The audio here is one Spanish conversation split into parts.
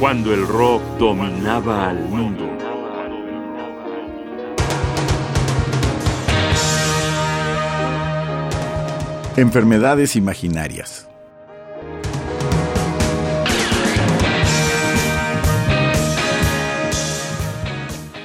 cuando el rock dominaba al mundo. Enfermedades imaginarias.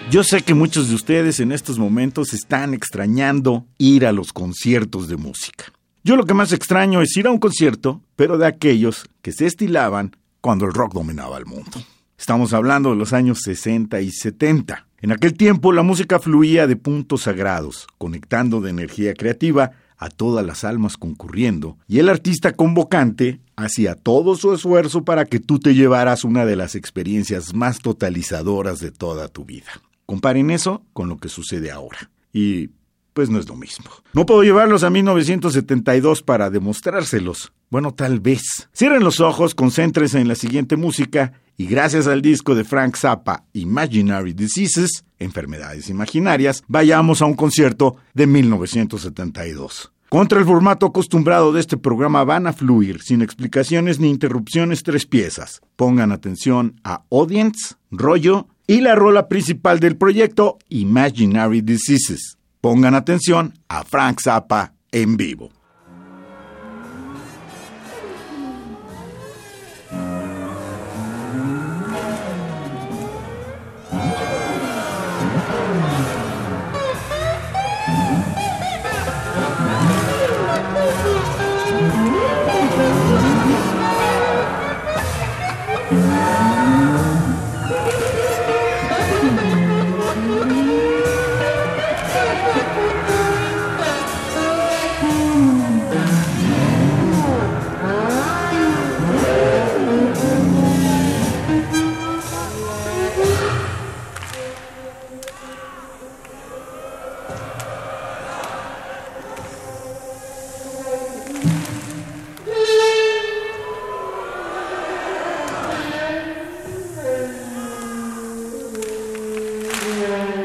Yo sé que muchos de ustedes en estos momentos están extrañando ir a los conciertos de música. Yo lo que más extraño es ir a un concierto, pero de aquellos que se estilaban cuando el rock dominaba el mundo. Estamos hablando de los años 60 y 70. En aquel tiempo la música fluía de puntos sagrados, conectando de energía creativa a todas las almas concurriendo, y el artista convocante hacía todo su esfuerzo para que tú te llevaras una de las experiencias más totalizadoras de toda tu vida. Comparen eso con lo que sucede ahora. Y pues no es lo mismo. No puedo llevarlos a 1972 para demostrárselos. Bueno, tal vez. Cierren los ojos, concéntrense en la siguiente música y gracias al disco de Frank Zappa, Imaginary Diseases, Enfermedades Imaginarias, vayamos a un concierto de 1972. Contra el formato acostumbrado de este programa van a fluir, sin explicaciones ni interrupciones, tres piezas. Pongan atención a Audience, Rollo y la rola principal del proyecto, Imaginary Diseases. Pongan atención a Frank Zappa en vivo. Yeah.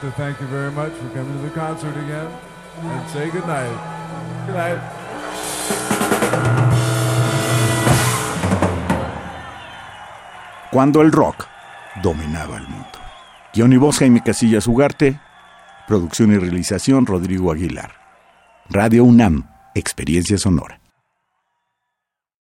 To thank you very much for coming to the concert again and say good night. Good night. Cuando el rock dominaba el mundo. Guión y voz Jaime Casillas Ugarte. Producción y realización Rodrigo Aguilar. Radio UNAM, Experiencia Sonora.